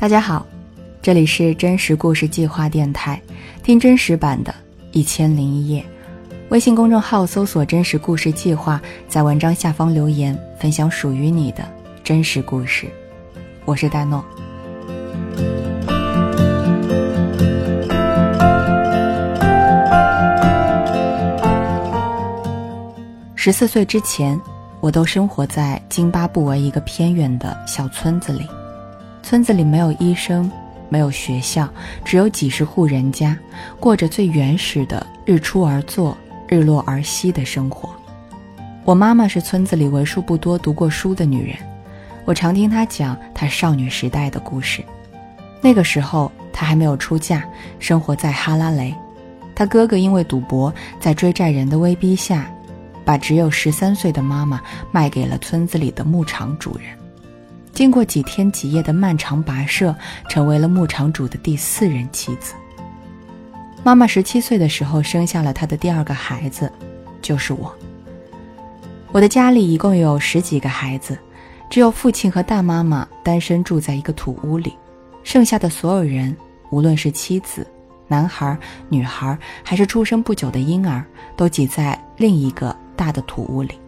大家好，这里是真实故事计划电台，听真实版的《一千零一夜》。微信公众号搜索“真实故事计划”，在文章下方留言，分享属于你的真实故事。我是戴诺。十四岁之前，我都生活在津巴布韦一个偏远的小村子里。村子里没有医生，没有学校，只有几十户人家，过着最原始的日出而作、日落而息的生活。我妈妈是村子里为数不多读过书的女人，我常听她讲她少女时代的故事。那个时候，她还没有出嫁，生活在哈拉雷。她哥哥因为赌博，在追债人的威逼下，把只有十三岁的妈妈卖给了村子里的牧场主人。经过几天几夜的漫长跋涉，成为了牧场主的第四任妻子。妈妈十七岁的时候生下了她的第二个孩子，就是我。我的家里一共有十几个孩子，只有父亲和大妈妈单身住在一个土屋里，剩下的所有人，无论是妻子、男孩、女孩，还是出生不久的婴儿，都挤在另一个大的土屋里。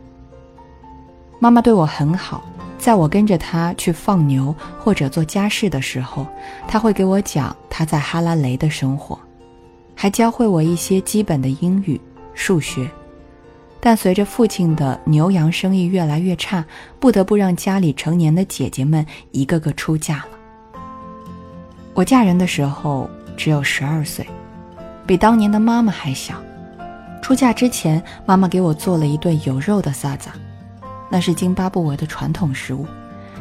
妈妈对我很好。在我跟着他去放牛或者做家事的时候，他会给我讲他在哈拉雷的生活，还教会我一些基本的英语、数学。但随着父亲的牛羊生意越来越差，不得不让家里成年的姐姐们一个个出嫁了。我嫁人的时候只有十二岁，比当年的妈妈还小。出嫁之前，妈妈给我做了一顿有肉的萨扎。那是津巴布韦的传统食物，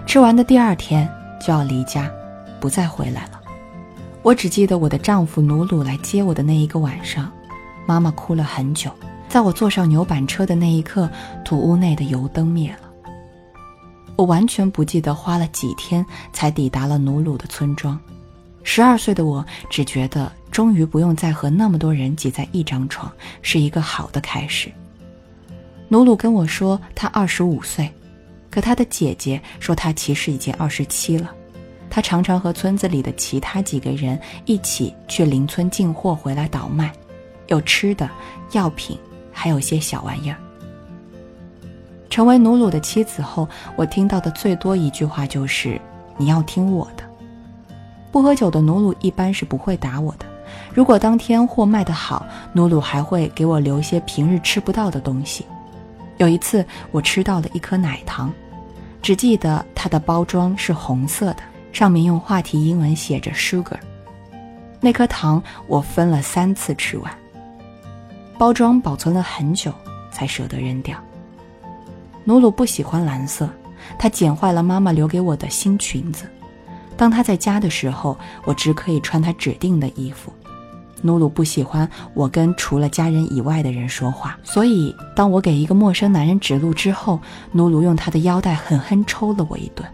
吃完的第二天就要离家，不再回来了。我只记得我的丈夫努鲁来接我的那一个晚上，妈妈哭了很久。在我坐上牛板车的那一刻，土屋内的油灯灭了。我完全不记得花了几天才抵达了努鲁的村庄。十二岁的我只觉得，终于不用再和那么多人挤在一张床，是一个好的开始。努鲁跟我说他二十五岁，可他的姐姐说他其实已经二十七了。他常常和村子里的其他几个人一起去邻村进货回来倒卖，有吃的、药品，还有些小玩意儿。成为努鲁的妻子后，我听到的最多一句话就是“你要听我的”。不喝酒的努鲁一般是不会打我的。如果当天货卖得好，努鲁还会给我留些平日吃不到的东西。有一次，我吃到了一颗奶糖，只记得它的包装是红色的，上面用话题英文写着 “sugar”。那颗糖我分了三次吃完，包装保存了很久才舍得扔掉。努鲁不喜欢蓝色，他剪坏了妈妈留给我的新裙子。当他在家的时候，我只可以穿他指定的衣服。努鲁不喜欢我跟除了家人以外的人说话，所以当我给一个陌生男人指路之后，努鲁用他的腰带狠狠抽了我一顿。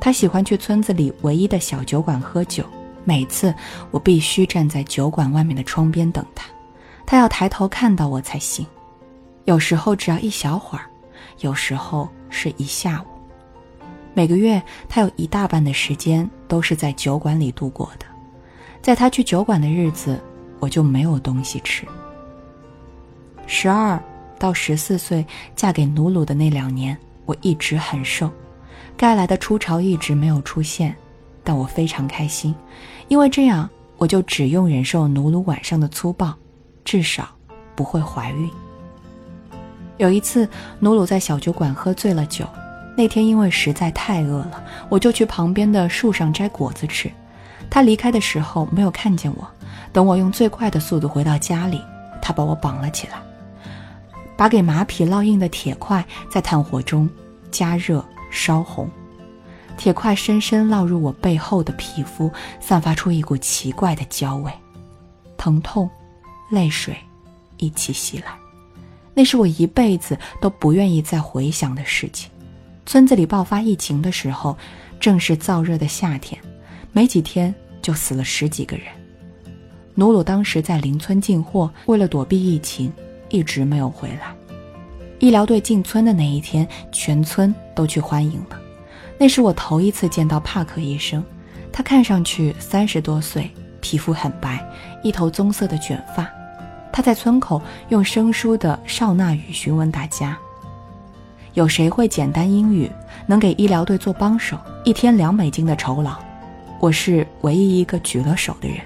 他喜欢去村子里唯一的小酒馆喝酒，每次我必须站在酒馆外面的窗边等他，他要抬头看到我才行。有时候只要一小会儿，有时候是一下午。每个月他有一大半的时间都是在酒馆里度过的。在他去酒馆的日子，我就没有东西吃。十二到十四岁嫁给努鲁的那两年，我一直很瘦，该来的初潮一直没有出现，但我非常开心，因为这样我就只用忍受努鲁晚上的粗暴，至少不会怀孕。有一次，努鲁在小酒馆喝醉了酒，那天因为实在太饿了，我就去旁边的树上摘果子吃。他离开的时候没有看见我，等我用最快的速度回到家里，他把我绑了起来，把给马匹烙印的铁块在炭火中加热烧红，铁块深深烙入我背后的皮肤，散发出一股奇怪的焦味，疼痛、泪水一起袭来，那是我一辈子都不愿意再回想的事情。村子里爆发疫情的时候，正是燥热的夏天。没几天就死了十几个人。努鲁当时在邻村进货，为了躲避疫情，一直没有回来。医疗队进村的那一天，全村都去欢迎了。那是我头一次见到帕克医生，他看上去三十多岁，皮肤很白，一头棕色的卷发。他在村口用生疏的少纳语询问大家：“有谁会简单英语，能给医疗队做帮手，一天两美金的酬劳？”我是唯一一个举了手的人。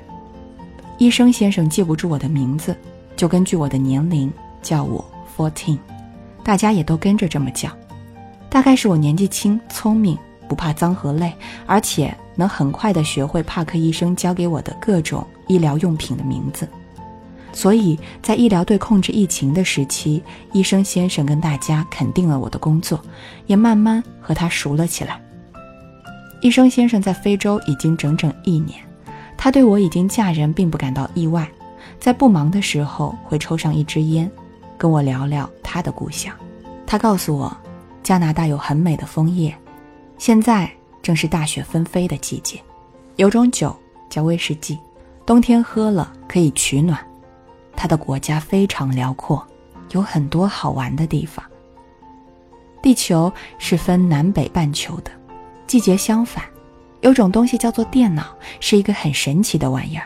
医生先生记不住我的名字，就根据我的年龄叫我 Fourteen，大家也都跟着这么叫。大概是我年纪轻、聪明，不怕脏和累，而且能很快的学会帕克医生教给我的各种医疗用品的名字。所以在医疗队控制疫情的时期，医生先生跟大家肯定了我的工作，也慢慢和他熟了起来。医生先生在非洲已经整整一年，他对我已经嫁人并不感到意外，在不忙的时候会抽上一支烟，跟我聊聊他的故乡。他告诉我，加拿大有很美的枫叶，现在正是大雪纷飞的季节，有种酒叫威士忌，冬天喝了可以取暖。他的国家非常辽阔，有很多好玩的地方。地球是分南北半球的，季节相反。有种东西叫做电脑，是一个很神奇的玩意儿。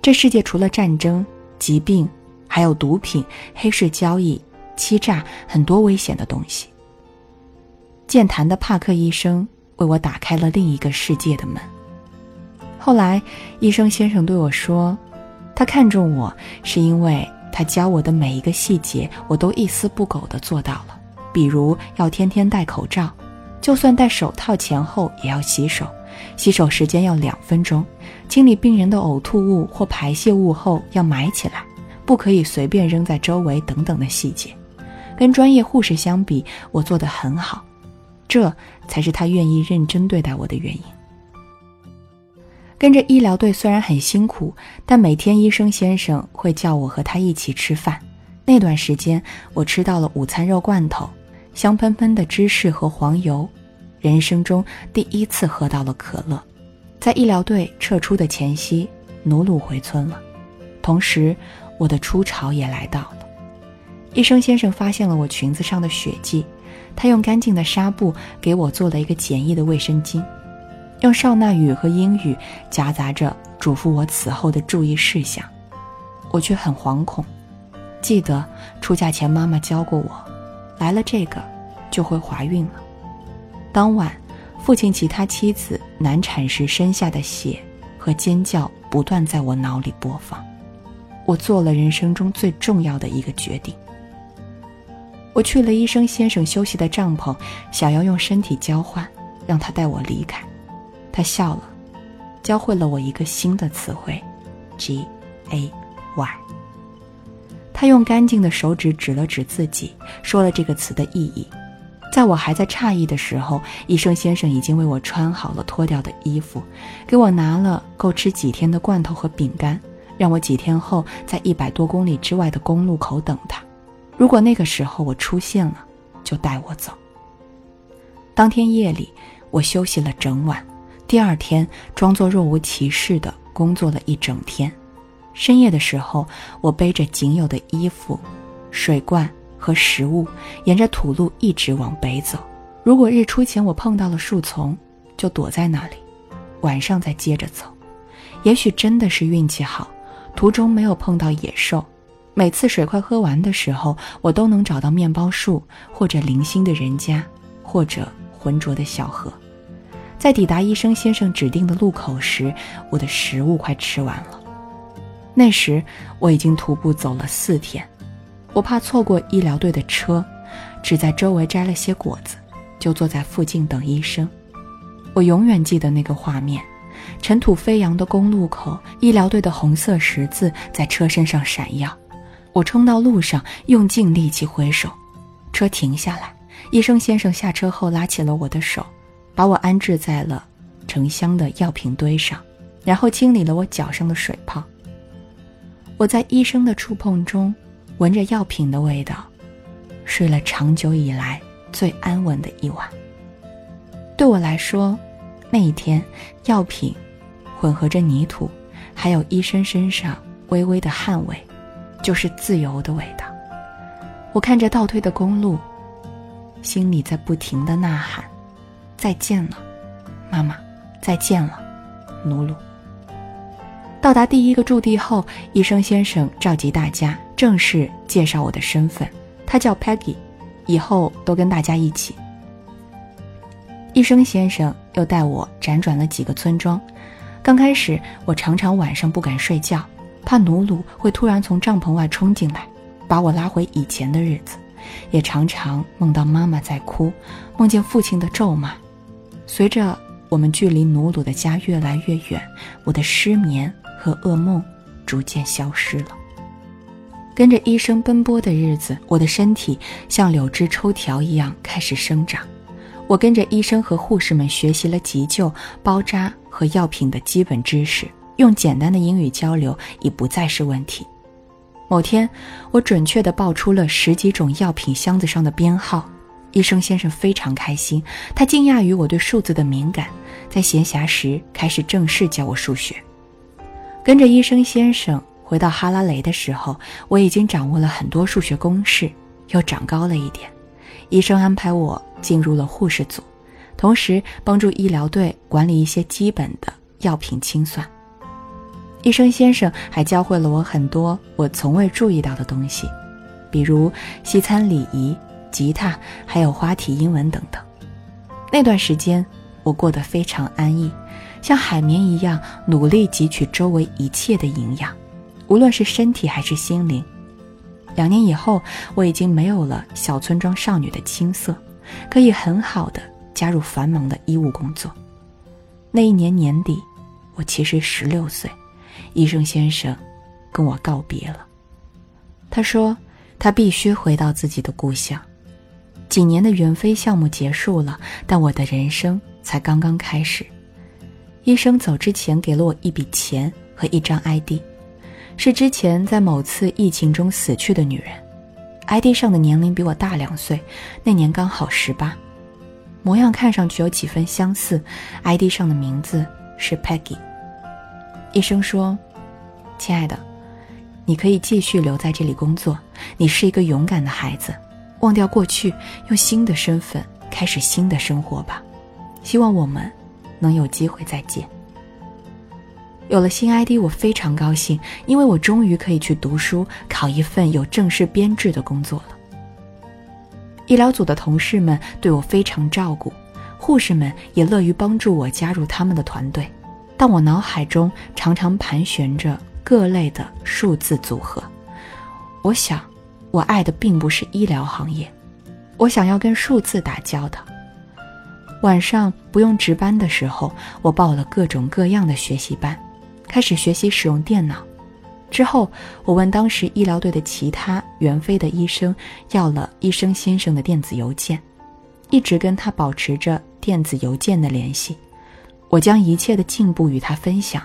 这世界除了战争、疾病，还有毒品、黑市交易、欺诈，很多危险的东西。健谈的帕克医生为我打开了另一个世界的门。后来，医生先生对我说。他看中我，是因为他教我的每一个细节，我都一丝不苟地做到了。比如要天天戴口罩，就算戴手套前后也要洗手，洗手时间要两分钟。清理病人的呕吐物或排泄物后要埋起来，不可以随便扔在周围等等的细节。跟专业护士相比，我做得很好，这才是他愿意认真对待我的原因。跟着医疗队虽然很辛苦，但每天医生先生会叫我和他一起吃饭。那段时间，我吃到了午餐肉罐头、香喷喷的芝士和黄油，人生中第一次喝到了可乐。在医疗队撤出的前夕，努鲁回村了，同时我的初潮也来到了。医生先生发现了我裙子上的血迹，他用干净的纱布给我做了一个简易的卫生巾。用少纳语和英语夹杂着嘱咐我此后的注意事项，我却很惶恐。记得出嫁前妈妈教过我，来了这个就会怀孕了。当晚，父亲其他妻子难产时身下的血和尖叫不断在我脑里播放。我做了人生中最重要的一个决定。我去了医生先生休息的帐篷，想要用身体交换，让他带我离开。他笑了，教会了我一个新的词汇，G A Y。他用干净的手指指了指自己，说了这个词的意义。在我还在诧异的时候，医生先生已经为我穿好了脱掉的衣服，给我拿了够吃几天的罐头和饼干，让我几天后在一百多公里之外的公路口等他。如果那个时候我出现了，就带我走。当天夜里，我休息了整晚。第二天，装作若无其事的工作了一整天。深夜的时候，我背着仅有的衣服、水罐和食物，沿着土路一直往北走。如果日出前我碰到了树丛，就躲在那里，晚上再接着走。也许真的是运气好，途中没有碰到野兽。每次水快喝完的时候，我都能找到面包树，或者零星的人家，或者浑浊的小河。在抵达医生先生指定的路口时，我的食物快吃完了。那时我已经徒步走了四天，我怕错过医疗队的车，只在周围摘了些果子，就坐在附近等医生。我永远记得那个画面：尘土飞扬的公路口，医疗队的红色十字在车身上闪耀。我冲到路上，用尽力气挥手，车停下来。医生先生下车后拉起了我的手。把我安置在了成箱的药品堆上，然后清理了我脚上的水泡。我在医生的触碰中，闻着药品的味道，睡了长久以来最安稳的一晚。对我来说，那一天，药品混合着泥土，还有医生身上微微的汗味，就是自由的味道。我看着倒退的公路，心里在不停的呐喊。再见了，妈妈，再见了，努鲁。到达第一个驻地后，医生先生召集大家，正式介绍我的身份。他叫 Peggy，以后都跟大家一起。医生先生又带我辗转了几个村庄。刚开始，我常常晚上不敢睡觉，怕努鲁会突然从帐篷外冲进来，把我拉回以前的日子。也常常梦到妈妈在哭，梦见父亲的咒骂。随着我们距离努鲁的家越来越远，我的失眠。和噩梦逐渐消失了。跟着医生奔波的日子，我的身体像柳枝抽条一样开始生长。我跟着医生和护士们学习了急救、包扎和药品的基本知识，用简单的英语交流已不再是问题。某天，我准确地报出了十几种药品箱子上的编号。医生先生非常开心，他惊讶于我对数字的敏感，在闲暇时开始正式教我数学。跟着医生先生回到哈拉雷的时候，我已经掌握了很多数学公式，又长高了一点。医生安排我进入了护士组，同时帮助医疗队管理一些基本的药品清算。医生先生还教会了我很多我从未注意到的东西，比如西餐礼仪、吉他，还有花体英文等等。那段时间，我过得非常安逸。像海绵一样努力汲取周围一切的营养，无论是身体还是心灵。两年以后，我已经没有了小村庄少女的青涩，可以很好的加入繁忙的医务工作。那一年年底，我其实十六岁，医生先生跟我告别了。他说他必须回到自己的故乡。几年的援非项目结束了，但我的人生才刚刚开始。医生走之前给了我一笔钱和一张 ID，是之前在某次疫情中死去的女人。ID 上的年龄比我大两岁，那年刚好十八，模样看上去有几分相似。ID 上的名字是 Peggy。医生说：“亲爱的，你可以继续留在这里工作。你是一个勇敢的孩子，忘掉过去，用新的身份开始新的生活吧。希望我们。”能有机会再见。有了新 ID，我非常高兴，因为我终于可以去读书，考一份有正式编制的工作了。医疗组的同事们对我非常照顾，护士们也乐于帮助我加入他们的团队。但我脑海中常常盘旋着各类的数字组合。我想，我爱的并不是医疗行业，我想要跟数字打交道。晚上不用值班的时候，我报了各种各样的学习班，开始学习使用电脑。之后，我问当时医疗队的其他援非的医生要了医生先生的电子邮件，一直跟他保持着电子邮件的联系。我将一切的进步与他分享，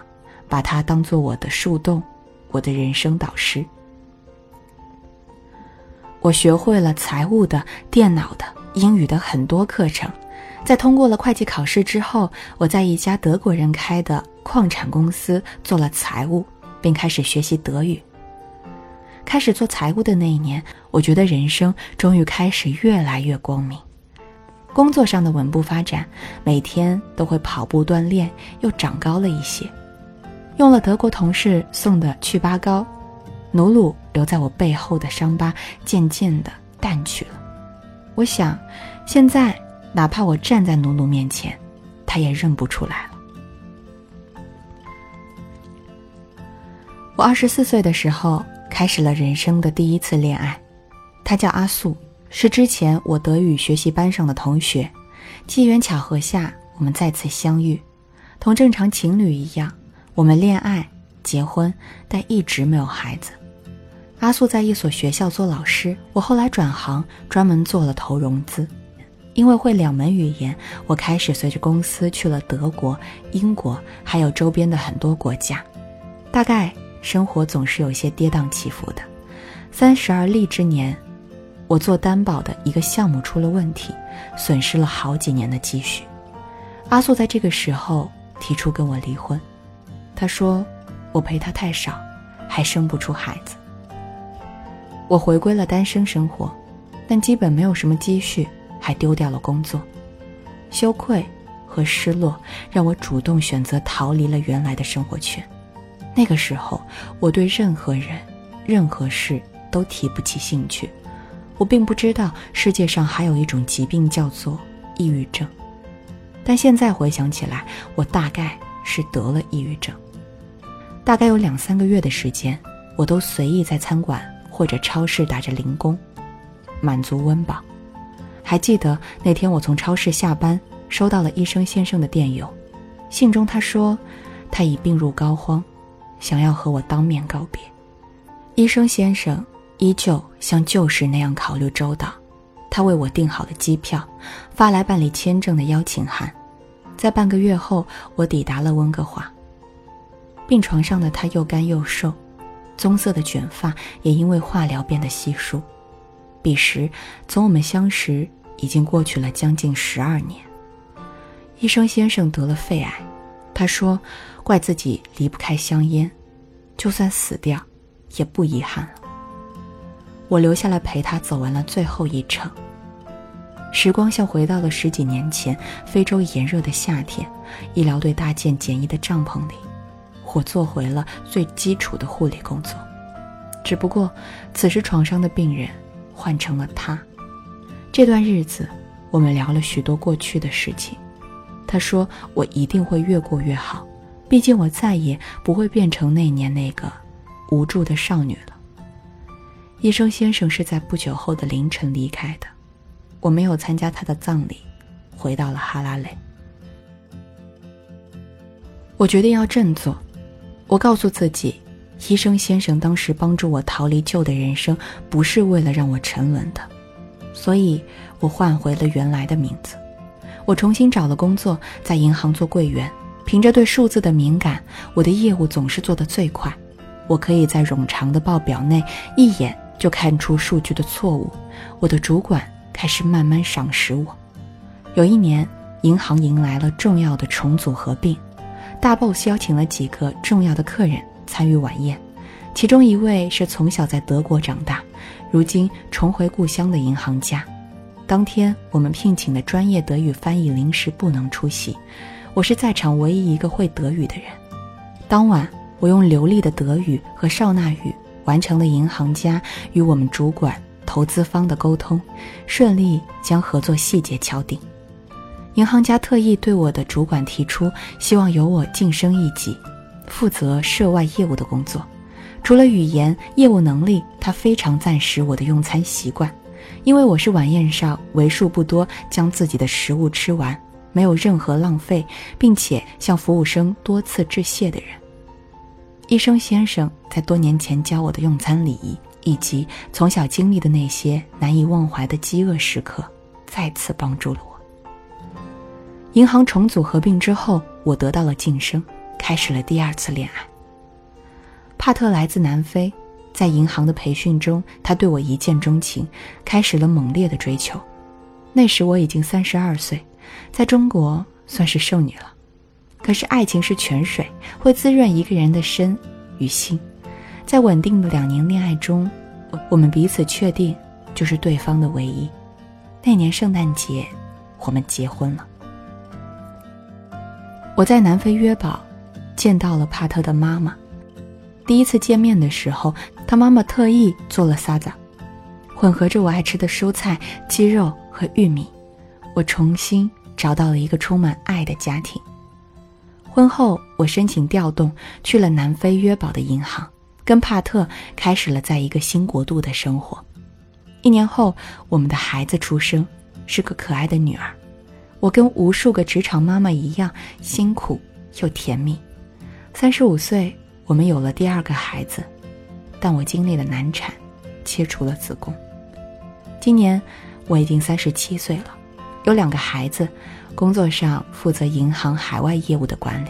把他当做我的树洞，我的人生导师。我学会了财务的、电脑的、英语的很多课程。在通过了会计考试之后，我在一家德国人开的矿产公司做了财务，并开始学习德语。开始做财务的那一年，我觉得人生终于开始越来越光明。工作上的稳步发展，每天都会跑步锻炼，又长高了一些。用了德国同事送的祛疤膏，努鲁留在我背后的伤疤渐渐的淡去了。我想，现在。哪怕我站在努努面前，他也认不出来了。我二十四岁的时候开始了人生的第一次恋爱，他叫阿素，是之前我德语学习班上的同学。机缘巧合下，我们再次相遇，同正常情侣一样，我们恋爱、结婚，但一直没有孩子。阿素在一所学校做老师，我后来转行，专门做了投融资。因为会两门语言，我开始随着公司去了德国、英国，还有周边的很多国家。大概生活总是有些跌宕起伏的。三十而立之年，我做担保的一个项目出了问题，损失了好几年的积蓄。阿素在这个时候提出跟我离婚，他说我陪他太少，还生不出孩子。我回归了单身生活，但基本没有什么积蓄。还丢掉了工作，羞愧和失落，让我主动选择逃离了原来的生活圈。那个时候，我对任何人、任何事都提不起兴趣。我并不知道世界上还有一种疾病叫做抑郁症，但现在回想起来，我大概是得了抑郁症。大概有两三个月的时间，我都随意在餐馆或者超市打着零工，满足温饱。还记得那天我从超市下班，收到了医生先生的电邮，信中他说他已病入膏肓，想要和我当面告别。医生先生。依旧像旧时那样考虑周到，他为我订好了机票，发来办理签证的邀请函。在半个月后，我抵达了温哥华。病床上的他又干又瘦，棕色的卷发也因为化疗变得稀疏。彼时，从我们相识已经过去了将近十二年。医生先生得了肺癌，他说：“怪自己离不开香烟，就算死掉，也不遗憾了。”我留下来陪他走完了最后一程。时光像回到了十几年前，非洲炎热的夏天，医疗队搭建简易的帐篷里，我做回了最基础的护理工作。只不过，此时床上的病人换成了他。这段日子，我们聊了许多过去的事情。他说：“我一定会越过越好，毕竟我再也不会变成那年那个无助的少女了。”医生先生是在不久后的凌晨离开的，我没有参加他的葬礼，回到了哈拉雷。我决定要振作，我告诉自己，医生先生当时帮助我逃离旧的人生，不是为了让我沉沦的，所以我换回了原来的名字。我重新找了工作，在银行做柜员，凭着对数字的敏感，我的业务总是做得最快。我可以在冗长的报表内一眼。就看出数据的错误，我的主管开始慢慢赏识我。有一年，银行迎来了重要的重组合并，大 boss 邀请了几个重要的客人参与晚宴，其中一位是从小在德国长大，如今重回故乡的银行家。当天，我们聘请的专业德语翻译临时不能出席，我是在场唯一一个会德语的人。当晚，我用流利的德语和少纳语。完成了银行家与我们主管、投资方的沟通，顺利将合作细节敲定。银行家特意对我的主管提出，希望由我晋升一级，负责涉外业务的工作。除了语言业务能力，他非常赞识我的用餐习惯，因为我是晚宴上为数不多将自己的食物吃完，没有任何浪费，并且向服务生多次致谢的人。医生先生在多年前教我的用餐礼仪，以及从小经历的那些难以忘怀的饥饿时刻，再次帮助了我。银行重组合并之后，我得到了晋升，开始了第二次恋爱。帕特来自南非，在银行的培训中，他对我一见钟情，开始了猛烈的追求。那时我已经三十二岁，在中国算是剩女了。可是爱情是泉水，会滋润一个人的身与心。在稳定的两年恋爱中，我们彼此确定就是对方的唯一。那年圣诞节，我们结婚了。我在南非约堡见到了帕特的妈妈。第一次见面的时候，他妈妈特意做了沙子，混合着我爱吃的蔬菜、鸡肉和玉米。我重新找到了一个充满爱的家庭。婚后，我申请调动去了南非约堡的银行，跟帕特开始了在一个新国度的生活。一年后，我们的孩子出生，是个可爱的女儿。我跟无数个职场妈妈一样，辛苦又甜蜜。三十五岁，我们有了第二个孩子，但我经历了难产，切除了子宫。今年，我已经三十七岁了，有两个孩子。工作上负责银行海外业务的管理，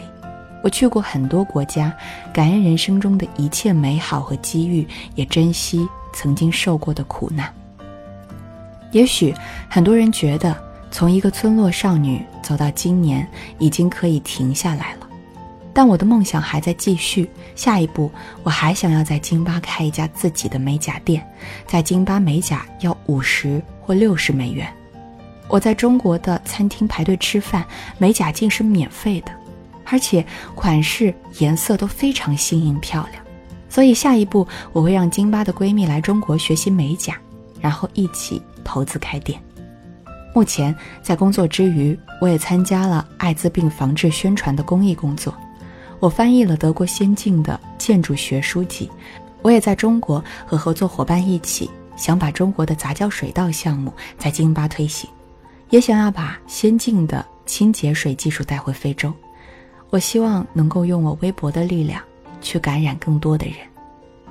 我去过很多国家，感恩人生中的一切美好和机遇，也珍惜曾经受过的苦难。也许很多人觉得，从一个村落少女走到今年，已经可以停下来了，但我的梦想还在继续。下一步，我还想要在京巴开一家自己的美甲店，在京巴美甲要五十或六十美元。我在中国的餐厅排队吃饭，美甲竟是免费的，而且款式、颜色都非常新颖漂亮。所以下一步我会让京巴的闺蜜来中国学习美甲，然后一起投资开店。目前在工作之余，我也参加了艾滋病防治宣传的公益工作。我翻译了德国先进的建筑学书籍。我也在中国和合作伙伴一起，想把中国的杂交水稻项目在金巴推行，也想要把先进的清洁水技术带回非洲。我希望能够用我微薄的力量，去感染更多的人，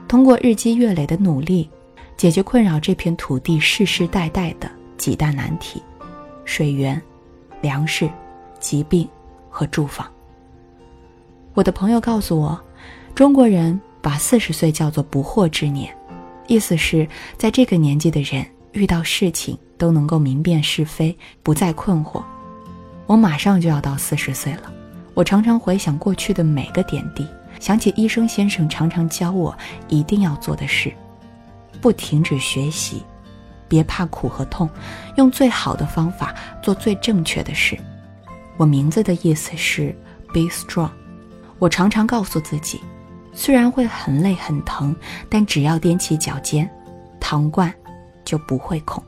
通过日积月累的努力，解决困扰这片土地世世代代的几大难题：水源、粮食、疾病和住房。我的朋友告诉我，中国人。把四十岁叫做不惑之年，意思是在这个年纪的人遇到事情都能够明辨是非，不再困惑。我马上就要到四十岁了，我常常回想过去的每个点滴，想起医生先生常常教我一定要做的事：不停止学习，别怕苦和痛，用最好的方法做最正确的事。我名字的意思是 “be strong”，我常常告诉自己。虽然会很累很疼，但只要踮起脚尖，糖罐就不会空。